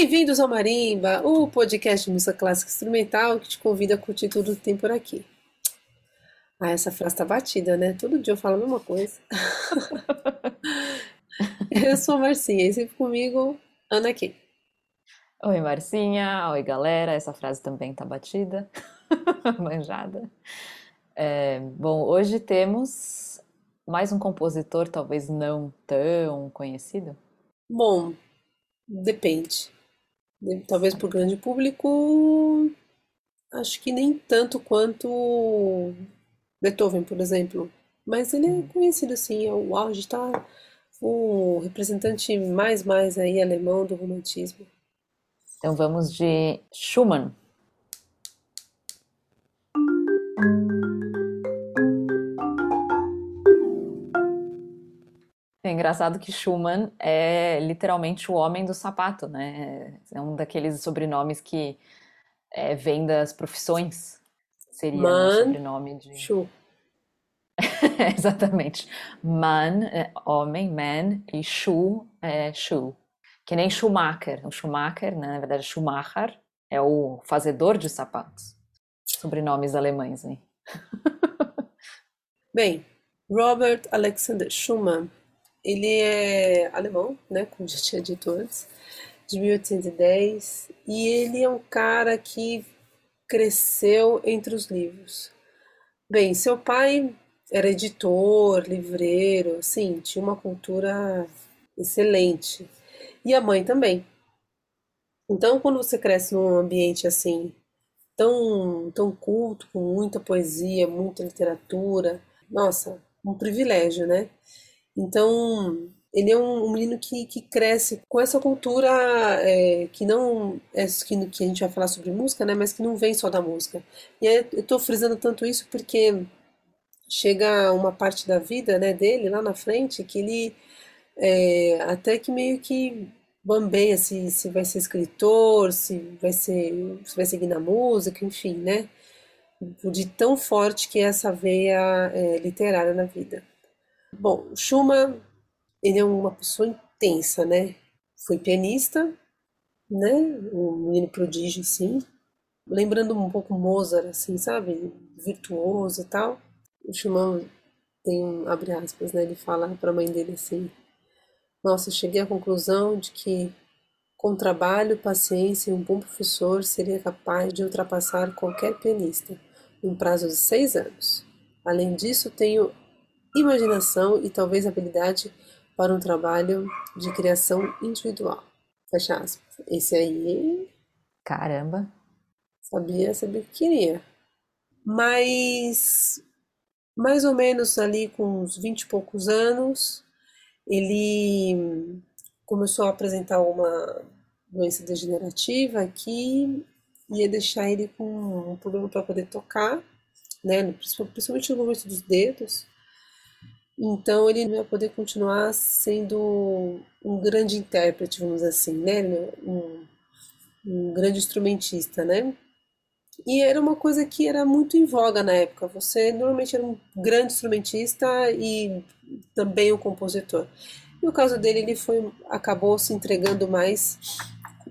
Bem-vindos ao Marimba, o podcast de música clássica instrumental que te convida a curtir tudo que tem por aqui. Ah, essa frase tá batida, né? Todo dia eu falo a mesma coisa. eu sou a Marcinha e sempre comigo, Ana aqui. Oi, Marcinha. Oi, galera. Essa frase também tá batida, manjada. É, bom, hoje temos mais um compositor, talvez não tão conhecido. Bom, depende. Talvez para o grande público, acho que nem tanto quanto Beethoven, por exemplo. Mas ele é conhecido assim, é o auge, tá? O representante mais, mais aí alemão do romantismo. Então vamos de Schumann. É engraçado que Schumann é literalmente o homem do sapato, né? É um daqueles sobrenomes que é, vem das profissões. Seria Man, um sobrenome de. Schu. Exatamente. Man é homem, man, e Schuh é shoe. Que nem Schumacher. O Schumacher, né, na verdade, Schumacher é o fazedor de sapatos. Sobrenomes alemães, hein? Bem, Robert Alexander Schumann ele é alemão, né, como já tinha dito antes, de 1810, e ele é um cara que cresceu entre os livros. Bem, seu pai era editor, livreiro, assim, tinha uma cultura excelente. E a mãe também. Então, quando você cresce num ambiente assim, tão, tão culto, com muita poesia, muita literatura, nossa, um privilégio, né? Então, ele é um, um menino que, que cresce com essa cultura é, que não é que, que a gente vai falar sobre música, né? Mas que não vem só da música. E aí, eu estou frisando tanto isso porque chega uma parte da vida, né, dele lá na frente que ele é, até que meio que bambeia se, se vai ser escritor, se vai ser se vai seguir na música, enfim, né? De tão forte que é essa veia é, literária na vida. Bom, Schumann, ele é uma pessoa intensa, né? Foi pianista, né? Um menino prodígio, assim. Lembrando um pouco Mozart, assim, sabe? Virtuoso e tal. O Schumann tem um, abre aspas, né? Ele fala para a mãe dele assim: Nossa, cheguei à conclusão de que com trabalho, paciência e um bom professor seria capaz de ultrapassar qualquer pianista em um prazo de seis anos. Além disso, tenho imaginação e talvez habilidade para um trabalho de criação individual. Fecha aspas. Esse aí. Caramba! Sabia, sabia que queria. Mas, mais ou menos ali com uns vinte e poucos anos, ele começou a apresentar uma doença degenerativa que ia deixar ele com um problema para poder tocar, né, principalmente no momento dos dedos. Então ele ia poder continuar sendo um grande intérprete, vamos dizer assim, né? Um, um grande instrumentista, né? E era uma coisa que era muito em voga na época. Você normalmente era um grande instrumentista e também um compositor. E o caso dele, ele foi acabou se entregando mais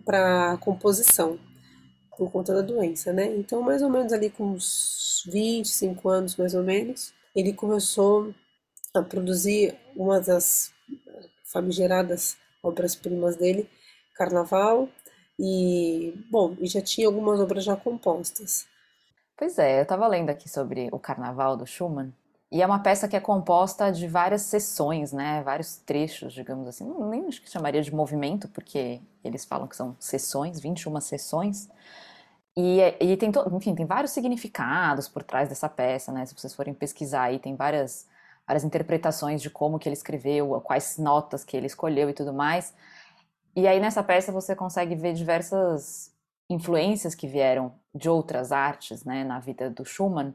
para composição por conta da doença, né? Então, mais ou menos ali com uns 25 anos, mais ou menos, ele começou a produzir uma das famigeradas obras-primas dele, Carnaval, e, bom, e já tinha algumas obras já compostas. Pois é, eu estava lendo aqui sobre o Carnaval do Schumann, e é uma peça que é composta de várias sessões, né, vários trechos, digamos assim, nem acho que chamaria de movimento, porque eles falam que são sessões, 21 sessões, e, e tem, to, enfim, tem vários significados por trás dessa peça, né, se vocês forem pesquisar aí, tem várias várias interpretações de como que ele escreveu, quais notas que ele escolheu e tudo mais. E aí nessa peça você consegue ver diversas influências que vieram de outras artes, né, na vida do Schumann,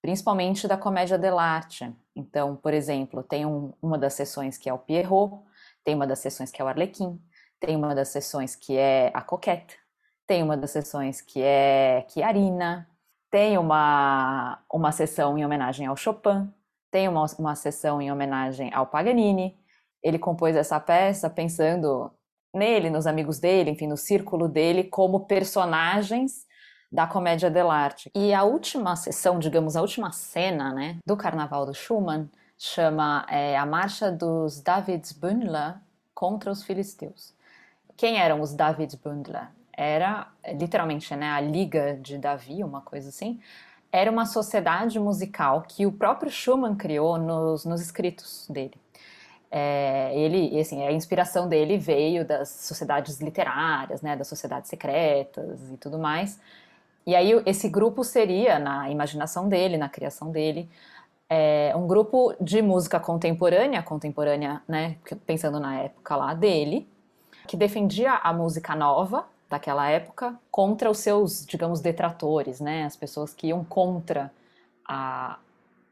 principalmente da comédia dell'arte. Então, por exemplo, tem um, uma das sessões que é o Pierrot, tem uma das sessões que é o Arlequim, tem uma das sessões que é a Coquette, tem uma das sessões que é Chiarina, tem uma, uma sessão em homenagem ao Chopin, tem uma, uma sessão em homenagem ao Paganini. Ele compôs essa peça pensando nele, nos amigos dele, enfim, no círculo dele, como personagens da comédia dell'arte. E a última sessão, digamos, a última cena, né, do Carnaval do Schumann chama é, a Marcha dos Davidsbündler contra os Filisteus. Quem eram os Davidsbündler? Era literalmente, né, a Liga de Davi, uma coisa assim. Era uma sociedade musical que o próprio Schumann criou nos, nos escritos dele. É, ele, assim, a inspiração dele veio das sociedades literárias, né, das sociedades secretas e tudo mais. E aí esse grupo seria, na imaginação dele, na criação dele, é, um grupo de música contemporânea, contemporânea, né, pensando na época lá dele, que defendia a música nova daquela época contra os seus, digamos, detratores, né, as pessoas que iam contra a,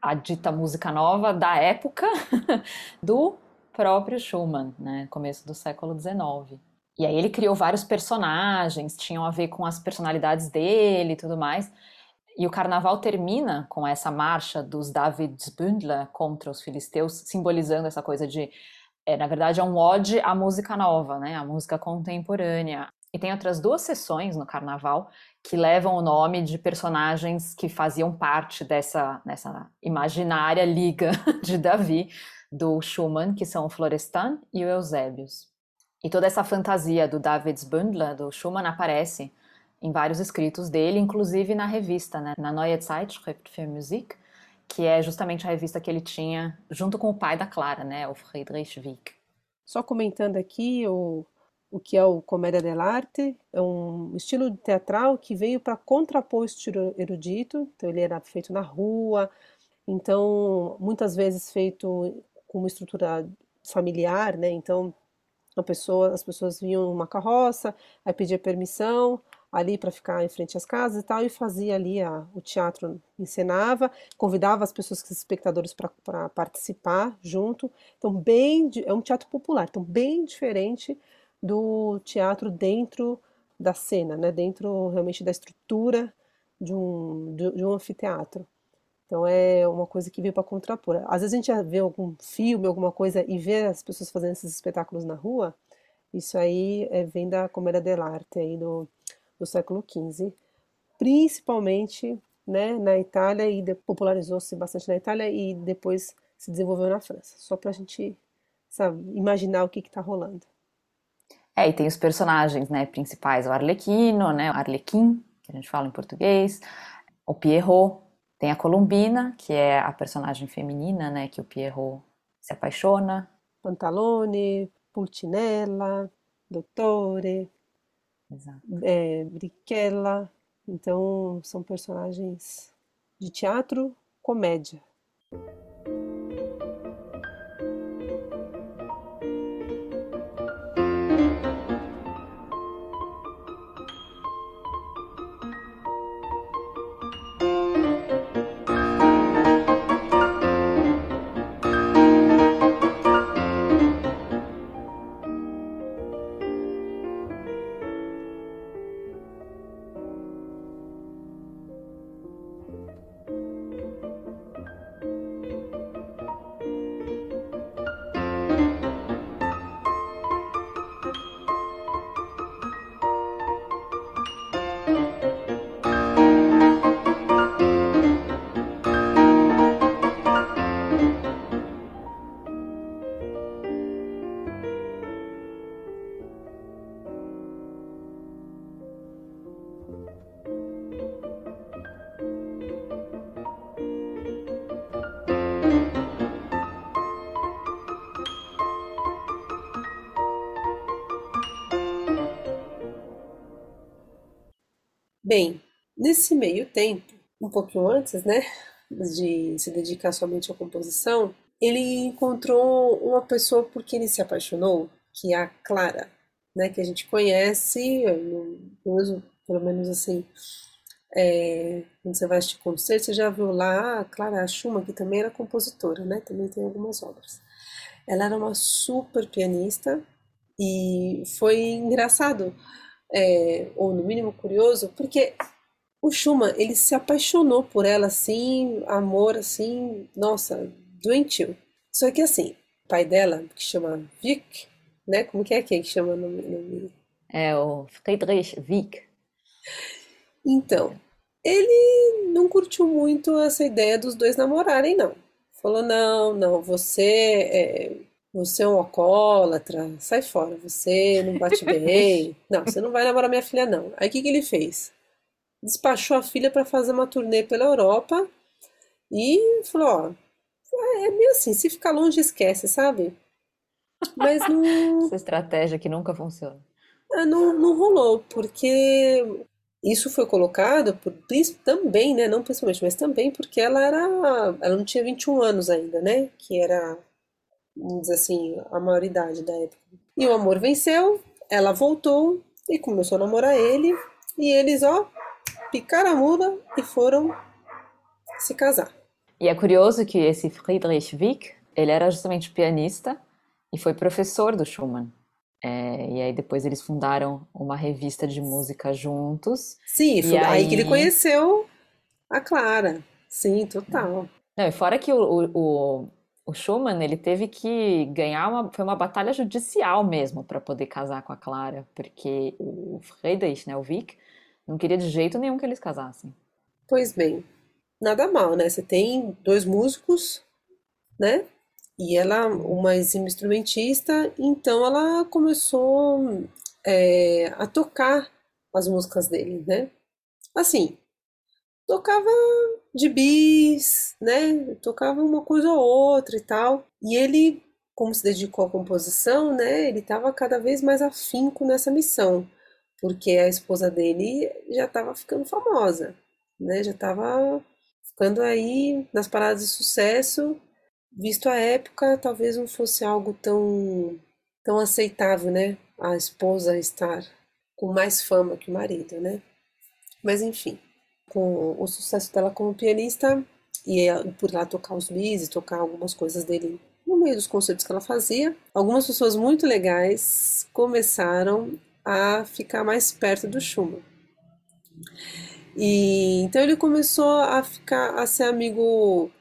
a dita música nova da época do próprio Schumann, né, começo do século XIX. E aí ele criou vários personagens, tinham a ver com as personalidades dele e tudo mais. E o carnaval termina com essa marcha dos Davidsbündler contra os filisteus, simbolizando essa coisa de, é, na verdade, é um ode à música nova, né, à música contemporânea. E tem outras duas sessões no carnaval que levam o nome de personagens que faziam parte dessa, dessa imaginária liga de Davi, do Schumann, que são o Florestan e o Eusébius. E toda essa fantasia do Davidsbündler, do Schumann, aparece em vários escritos dele, inclusive na revista, né, na Neue Zeitschrift für Musik, que é justamente a revista que ele tinha junto com o pai da Clara, né, o Friedrich Wieck. Só comentando aqui o, o que é o Comédia dell'arte, é um estilo teatral que veio para contrapor o estilo erudito, então ele era feito na rua, então muitas vezes feito com uma estrutura familiar, né? Então pessoa, as pessoas vinham numa carroça, aí pedia permissão ali para ficar em frente às casas e tal, e fazia ali a, o teatro, encenava, convidava as pessoas, os espectadores para participar junto. Então, bem, é um teatro popular, então bem diferente do teatro dentro da cena, né? dentro realmente da estrutura de um, de, de um anfiteatro. Então é uma coisa que veio para contrapor. Às vezes a gente vê algum filme, alguma coisa e vê as pessoas fazendo esses espetáculos na rua. Isso aí é, vem da comédia dell'arte aí do, do século XV, principalmente né, na Itália e popularizou-se bastante na Itália e depois se desenvolveu na França. Só para a gente sabe, imaginar o que está rolando. É, e tem os personagens né, principais, o Arlequino, né, o Arlequim, que a gente fala em português, o Pierrot, tem a Columbina, que é a personagem feminina, né, que o Pierrot se apaixona. Pantalone, Pulcinella, Dottore, é, Brichella. Então, são personagens de teatro, comédia. Bem, nesse meio tempo, um pouquinho antes, né, de se dedicar somente à composição, ele encontrou uma pessoa por quem ele se apaixonou, que é a Clara, né, que a gente conhece, pelo menos assim, é, quando você vai assistir concerto, você já viu lá a Clara Schumann, que também era compositora, né, também tem algumas obras. Ela era uma super pianista e foi engraçado, é, ou no mínimo curioso, porque o Schumann, ele se apaixonou por ela assim, amor assim, nossa, doentio. Só que assim, o pai dela, que chama Vic, né? Como que é que chama no nome? É o Friedrich Wieck. Então, ele não curtiu muito essa ideia dos dois namorarem, não. Falou, não, não, você é, você é um alcoólatra, sai fora, você não bate bem. não, você não vai namorar minha filha, não. Aí o que, que ele fez? Despachou a filha para fazer uma turnê pela Europa e falou, ó, é meio assim, se ficar longe, esquece, sabe? Mas não. Essa estratégia que nunca funciona. Ah, não, não rolou, porque isso foi colocado por, também, né? Não principalmente, mas também porque ela era. Ela não tinha 21 anos ainda, né? Que era, vamos dizer assim, a maioridade da época. E o amor venceu, ela voltou e começou a namorar ele. E eles, ó, picaram a mula e foram se casar. E é curioso que esse Friedrich Wieck, ele era justamente pianista e foi professor do Schumann. É, e aí depois eles fundaram uma revista de música juntos. Sim, foi aí... aí que ele conheceu a Clara. Sim, total. Não, e fora que o, o, o Schumann, ele teve que ganhar uma, foi uma batalha judicial mesmo para poder casar com a Clara, porque o Friedrich, né, o Wieck, não queria de jeito nenhum que eles casassem. Pois bem, nada mal, né? Você tem dois músicos, né? E ela, uma instrumentista, então ela começou é, a tocar as músicas dele, né? Assim, tocava de bis, né? Tocava uma coisa ou outra e tal. E ele, como se dedicou à composição, né? Ele estava cada vez mais afinco nessa missão, porque a esposa dele já estava ficando famosa, né? Já estava ficando aí nas paradas de sucesso Visto a época, talvez não fosse algo tão, tão aceitável, né? A esposa estar com mais fama que o marido, né? Mas enfim, com o sucesso dela como pianista e por lá tocar os bis e tocar algumas coisas dele no meio dos concertos que ela fazia, algumas pessoas muito legais começaram a ficar mais perto do Schumann. E então ele começou a ficar a ser amigo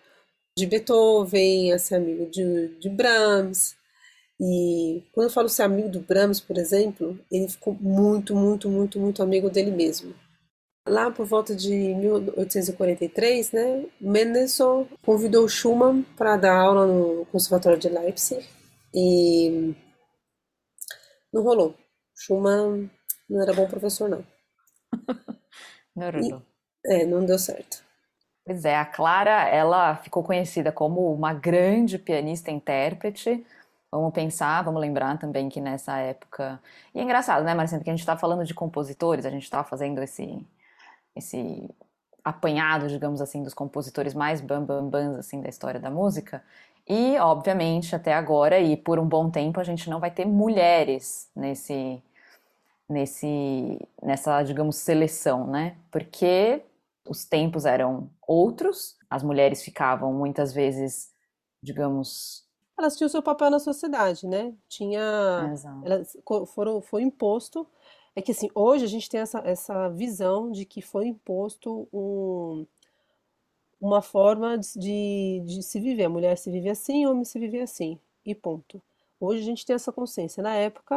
de Beethoven, a ser amigo de, de Brahms. E quando eu falo ser amigo do Brahms, por exemplo, ele ficou muito, muito, muito, muito amigo dele mesmo. Lá por volta de 1843, né, Mendelssohn convidou Schumann para dar aula no Conservatório de Leipzig e não rolou. Schumann não era bom professor, não. não rolou. É, não deu certo. Pois é, a Clara, ela ficou conhecida como uma grande pianista intérprete. Vamos pensar, vamos lembrar também que nessa época. E é engraçado, né, Maricenta, que a gente está falando de compositores, a gente está fazendo esse, esse apanhado, digamos assim, dos compositores mais bambambans assim, da história da música. E, obviamente, até agora e por um bom tempo, a gente não vai ter mulheres nesse, nesse, nessa, digamos, seleção, né? Porque os tempos eram outros, as mulheres ficavam muitas vezes, digamos. Elas tinham seu papel na sociedade, né? Tinha. Exato. Elas foram, foi imposto. É que assim, hoje a gente tem essa, essa visão de que foi imposto um, uma forma de, de se viver. A mulher se vive assim, o homem se vive assim. E ponto. Hoje a gente tem essa consciência. Na época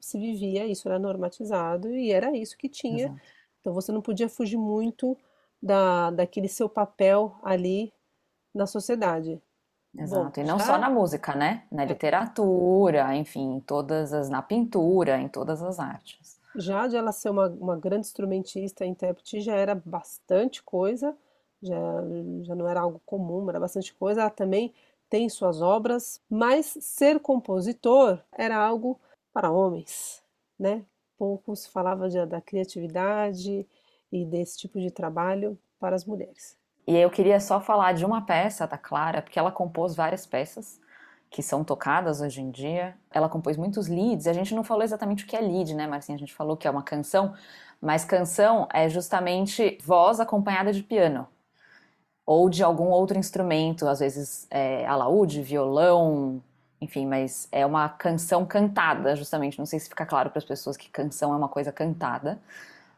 se vivia, isso era normatizado e era isso que tinha. Exato. Então você não podia fugir muito da, daquele seu papel ali na sociedade. Exato, Bom, e não já... só na música, né? Na é. literatura, enfim, todas as, na pintura, em todas as artes. Já de ela ser uma, uma grande instrumentista e intérprete já era bastante coisa, já, já não era algo comum, era bastante coisa. Ela também tem suas obras, mas ser compositor era algo para homens, né? Pouco se falava de, da criatividade e desse tipo de trabalho para as mulheres. E eu queria só falar de uma peça da Clara, porque ela compôs várias peças que são tocadas hoje em dia. Ela compôs muitos leads, a gente não falou exatamente o que é lead, né, Marcinha? A gente falou que é uma canção, mas canção é justamente voz acompanhada de piano ou de algum outro instrumento, às vezes é, alaúde, violão, enfim, mas é uma canção cantada, justamente. Não sei se fica claro para as pessoas que canção é uma coisa cantada.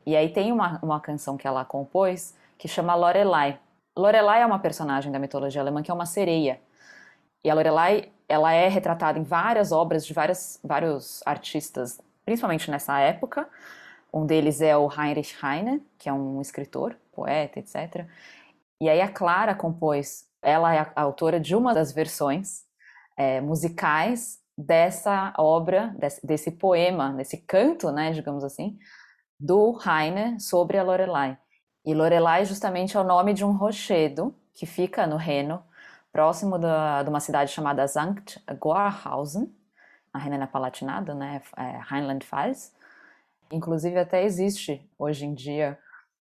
E aí tem uma, uma canção que ela compôs que chama Lorelai. Lorelai é uma personagem da mitologia alemã que é uma sereia. E a Lorelai ela é retratada em várias obras de várias, vários artistas, principalmente nessa época. Um deles é o Heinrich Heine, que é um escritor, poeta, etc. E aí a Clara compôs, ela é a autora de uma das versões é, musicais dessa obra, desse, desse, poema, desse canto, né, digamos assim, do Heine sobre a Lorelai. E Lorelai justamente é o nome de um rochedo que fica no Reno, próximo da, de uma cidade chamada Sankt Goarhausen, na Renânia-Palatinado, né, é, Rheinland-Pfalz. Inclusive até existe hoje em dia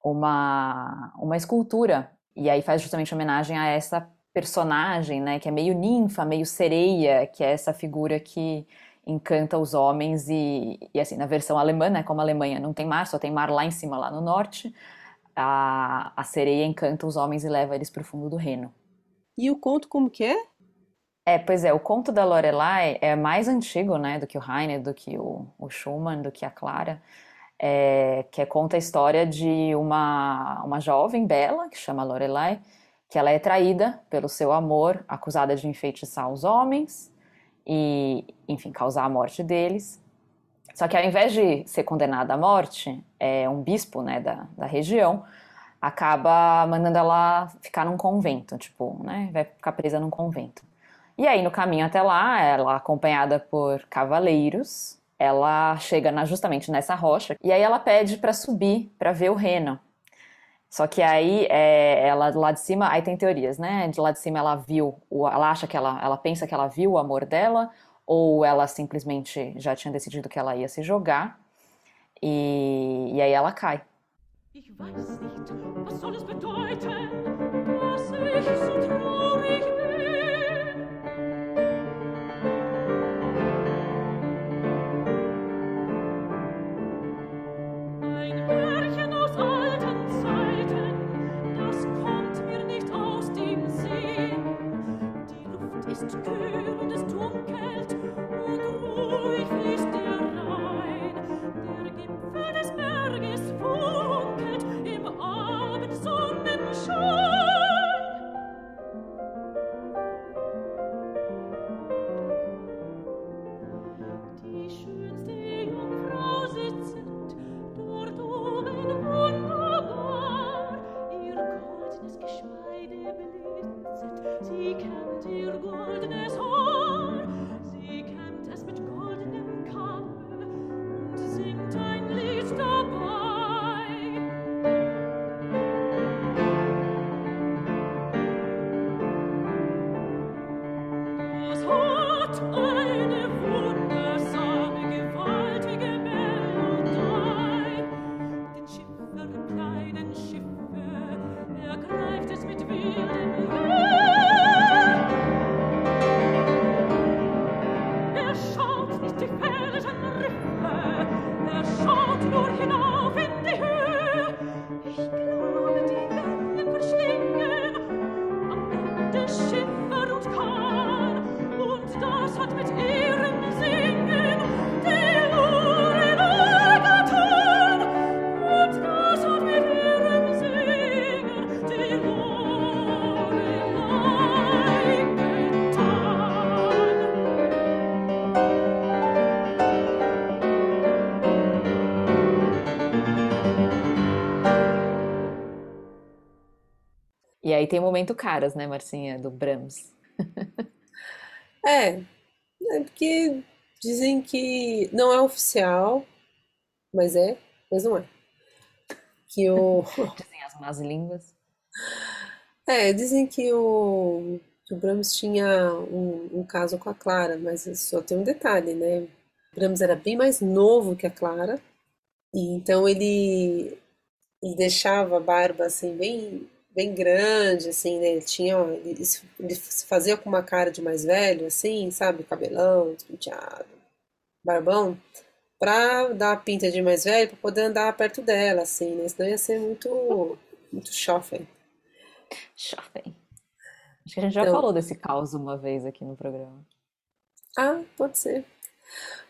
uma, uma escultura, e aí faz justamente homenagem a essa personagem, né, que é meio ninfa, meio sereia, que é essa figura que encanta os homens e, e assim, na versão alemã, né, como a Alemanha não tem mar, só tem mar lá em cima, lá no norte, a, a sereia encanta os homens e leva eles para o fundo do Reno. E o conto como que é? É, pois é, o conto da Lorelai é mais antigo, né, do que o Heine, do que o, o Schumann, do que a Clara, é, que é, conta a história de uma, uma jovem bela, que chama Lorelai, que ela é traída pelo seu amor, acusada de enfeitiçar os homens e, enfim, causar a morte deles. Só que ao invés de ser condenada à morte, é, um bispo né, da, da região acaba mandando ela ficar num convento, tipo, né, vai ficar presa num convento. E aí, no caminho até lá, ela acompanhada por cavaleiros, ela chega na, justamente nessa rocha e aí ela pede para subir para ver o reno. Só que aí é, ela lá de cima, aí tem teorias, né? De lá de cima ela viu, ela acha que ela, ela pensa que ela viu o amor dela, ou ela simplesmente já tinha decidido que ela ia se jogar e, e aí ela cai. Ich weiß nicht, was soll es bedeuten, dass ich so traurig bin. Ein Märchen aus alten Zeiten, das kommt mir nicht aus dem Sinn. Die Luft ist kühl aí tem o momento caras, né, Marcinha, do Brahms. É, é porque dizem que não é oficial, mas é, mas não é. Que o. Dizem as más línguas. É, dizem que o, que o Brahms tinha um, um caso com a Clara, mas só tem um detalhe, né? O Brahms era bem mais novo que a Clara, e então ele, ele deixava a barba assim bem, bem grande, assim, né? Ele tinha, ele, se- ele se fazia com uma cara de mais velho, assim, sabe? Cabelão, despenteado, barbão, pra dar a pinta de mais velho, pra poder andar perto dela, assim, né? Senão ia ser muito, muito chofé. Chafém. Acho que a gente já Então, falou desse caos uma vez aqui no programa. Ah, pode ser.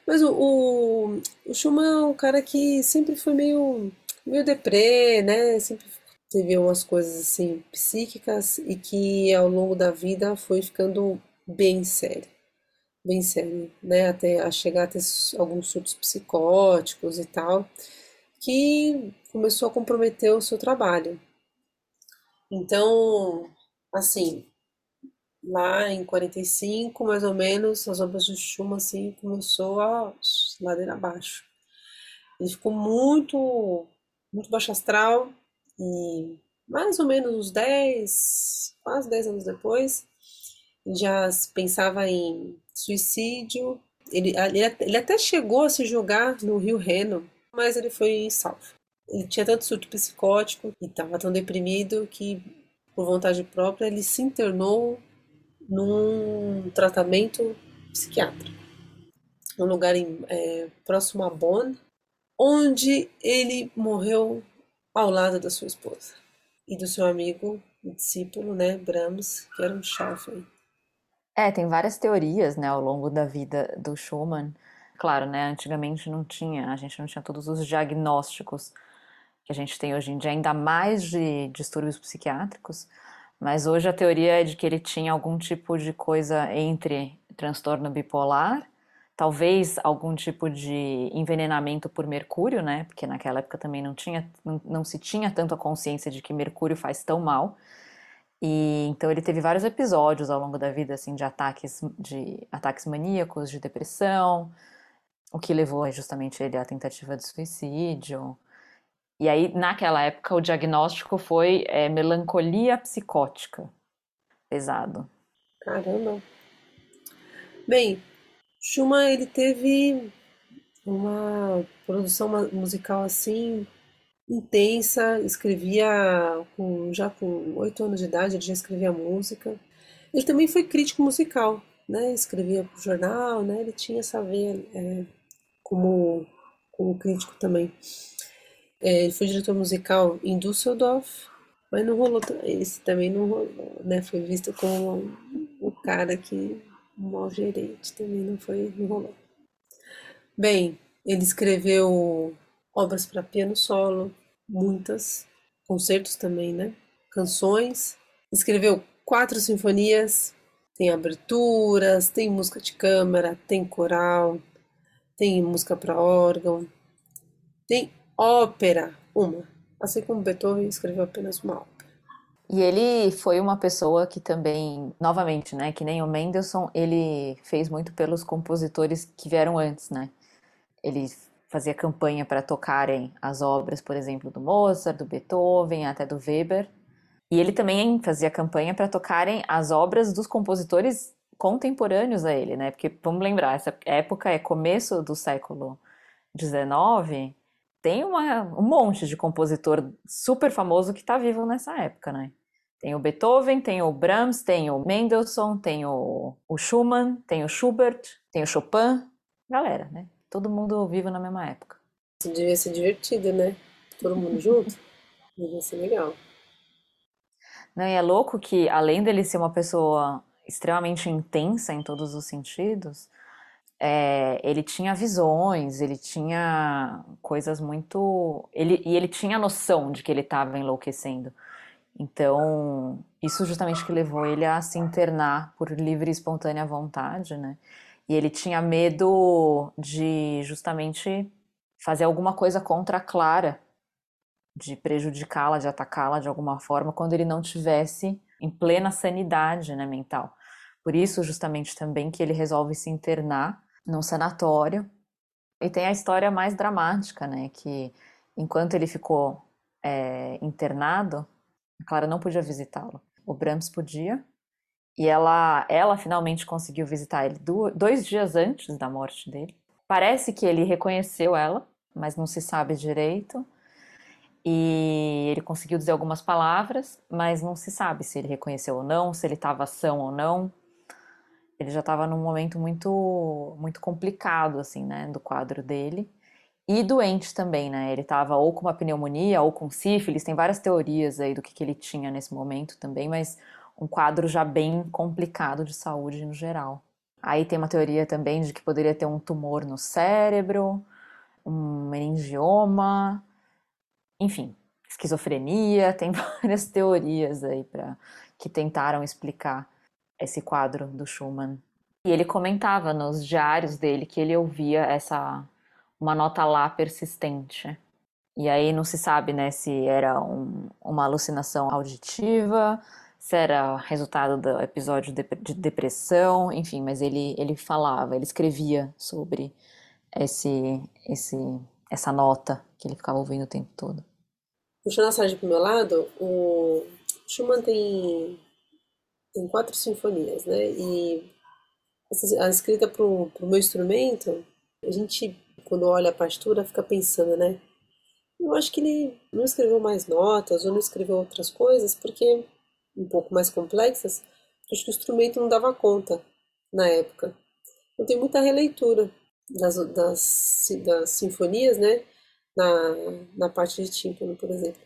Mas o, o, o Schumann é um cara que sempre foi meio, meio deprê, né? Sempre teve umas coisas assim psíquicas e que ao longo da vida foi ficando bem sério. bem sério, né? Até a chegar a ter alguns surtos psicóticos e tal, que começou a comprometer o seu trabalho. Então, assim, lá em 45, mais ou menos, as obras de Schumann assim começou a ladeira abaixo. Ele ficou muito muito baixo astral e mais ou menos uns 10, quase 10 anos depois, já pensava em suicídio. Ele, ele, até chegou a se jogar no rio Reno, mas ele foi salvo. Ele tinha tanto surto psicótico e estava tão deprimido que, por vontade própria, ele se internou num tratamento psiquiátrico, num lugar em, é, próximo a Bonn, onde ele morreu ao lado da sua esposa e do seu amigo e discípulo, né, Brahms, que era um Schaffen. É, tem várias teorias, né, ao longo da vida do Schumann. Claro, né, antigamente não tinha, a gente não tinha todos os diagnósticos que a gente tem hoje em dia, ainda mais de distúrbios psiquiátricos, mas hoje a teoria é de que ele tinha algum tipo de coisa entre transtorno bipolar, talvez algum tipo de envenenamento por mercúrio, né? Porque naquela época também não tinha, não, não se tinha tanto a consciência de que mercúrio faz tão mal. E então ele teve vários episódios ao longo da vida assim de ataques de ataques maníacos, de depressão, o que levou justamente ele à tentativa de suicídio. E aí, naquela época, o diagnóstico foi é, melancolia psicótica. Pesado. Caramba. Bem, Schumann, ele teve uma produção musical assim intensa, escrevia com, já com oito anos de idade, ele já escrevia música. Ele também foi crítico musical, né? Escrevia para o jornal, né? Ele tinha essa veia é, como, como crítico também. É, ele foi diretor musical em Düsseldorf, mas não rolou. Esse também não rolou, né? Foi visto como o cara que um mau gerente, também não foi, não rolou. Bem, ele escreveu obras para piano solo, muitas, concertos também, né? Canções. Escreveu quatro sinfonias, tem aberturas, tem música de câmara, tem coral, tem música para órgão, tem ópera, uma. Assim como Beethoven escreveu apenas uma ópera. E ele foi uma pessoa que também, novamente, né, que nem o Mendelssohn, ele fez muito pelos compositores que vieram antes, né? Ele fazia campanha para tocarem as obras, por exemplo, do Mozart, do Beethoven, até do Weber. E ele também fazia campanha para tocarem as obras dos compositores contemporâneos a ele, né? Porque vamos lembrar, essa época é começo do século XIX, tem uma, um monte de compositor super famoso que está vivo nessa época, né? Tem o Beethoven, tem o Brahms, tem o Mendelssohn, tem o, o Schumann, tem o Schubert, tem o Chopin. Galera, né? Todo mundo vivo na mesma época. Isso devia ser divertido, né? Todo mundo junto. devia ser legal. Não, e é louco que, além dele ser uma pessoa extremamente intensa em todos os sentidos, é, ele tinha visões, ele tinha coisas muito. Ele, e ele tinha noção de que ele estava enlouquecendo. Então, isso justamente que levou ele a se internar por livre e espontânea vontade, né? E ele tinha medo de justamente fazer alguma coisa contra a Clara, de prejudicá-la, de atacá-la de alguma forma, quando ele não tivesse em plena sanidade né, mental. Por isso, justamente também que ele resolve se internar num sanatório. E tem a história mais dramática, né? Que enquanto ele ficou é, internado, a Clara não podia visitá-lo. O Brahms podia. E ela, ela finalmente conseguiu visitar ele dois dias antes da morte dele. Parece que ele reconheceu ela, mas não se sabe direito. E ele conseguiu dizer algumas palavras, mas não se sabe se ele reconheceu ou não, se ele estava são ou não ele já estava num momento muito muito complicado assim, né, do quadro dele. E doente também, né? Ele estava ou com uma pneumonia ou com sífilis, tem várias teorias aí do que, que ele tinha nesse momento também, mas um quadro já bem complicado de saúde no geral. Aí tem uma teoria também de que poderia ter um tumor no cérebro, um meningioma, enfim, esquizofrenia, tem várias teorias aí para que tentaram explicar esse quadro do Schumann. E ele comentava nos diários dele que ele ouvia essa uma nota lá persistente. E aí não se sabe, né, se era um, uma alucinação auditiva, se era resultado do episódio de, de depressão, enfim, mas ele ele falava, ele escrevia sobre esse esse essa nota que ele ficava ouvindo o tempo todo. Puxando a para o meu lado, o Schumann tem, tem quatro sinfonias, né? E a escrita para o meu instrumento, a gente, quando olha a partitura, fica pensando, né? Eu acho que ele não escreveu mais notas ou não escreveu outras coisas porque um pouco mais complexas, acho que o instrumento não dava conta na época. Eu tenho muita releitura das, das, das sinfonias, né? Na, na parte de tímpano, por exemplo.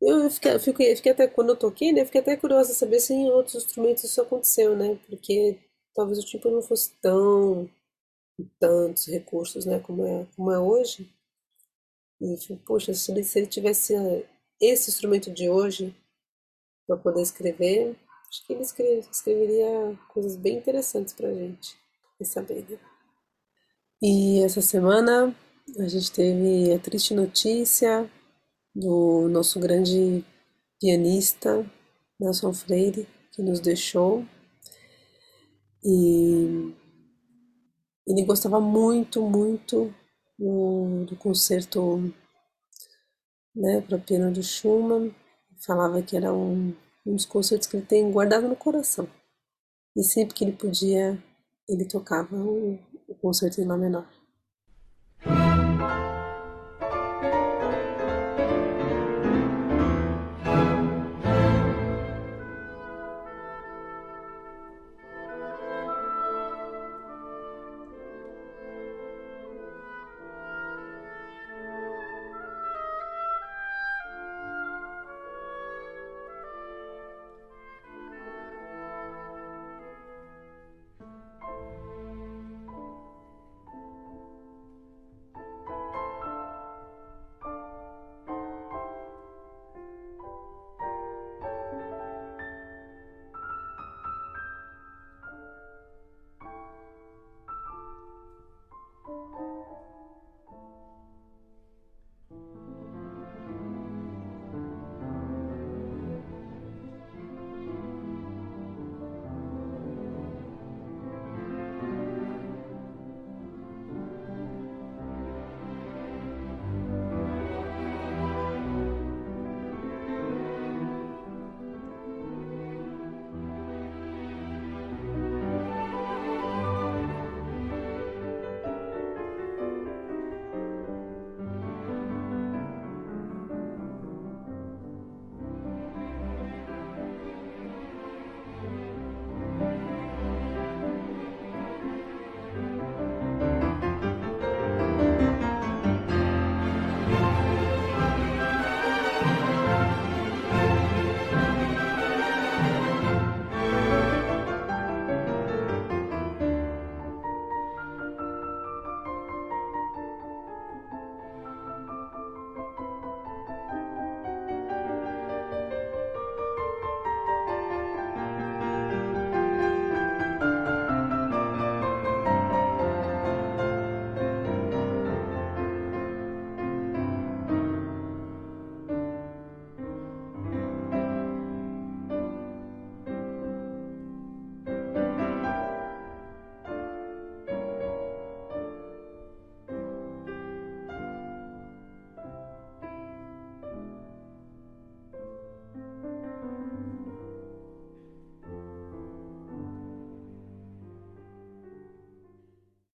Eu fiquei, fiquei, fiquei até, quando eu toquei, né? Fiquei até curiosa saber se em outros instrumentos isso aconteceu, né? Porque talvez o tímpano não fosse tão tantos recursos, né? Como é, como é hoje. E, poxa, se ele, se ele tivesse esse instrumento de hoje para poder escrever, acho que ele escreve, escreveria coisas bem interessantes para a gente saber, né? E essa semana a gente teve a triste notícia do nosso grande pianista Nelson Freire, que nos deixou. E ele gostava muito, muito do, do concerto né, para piano do Schumann. Falava que era um, um dos concertos que ele tem guardado no coração. E sempre que ele podia, ele tocava o, o concerto em Lá menor.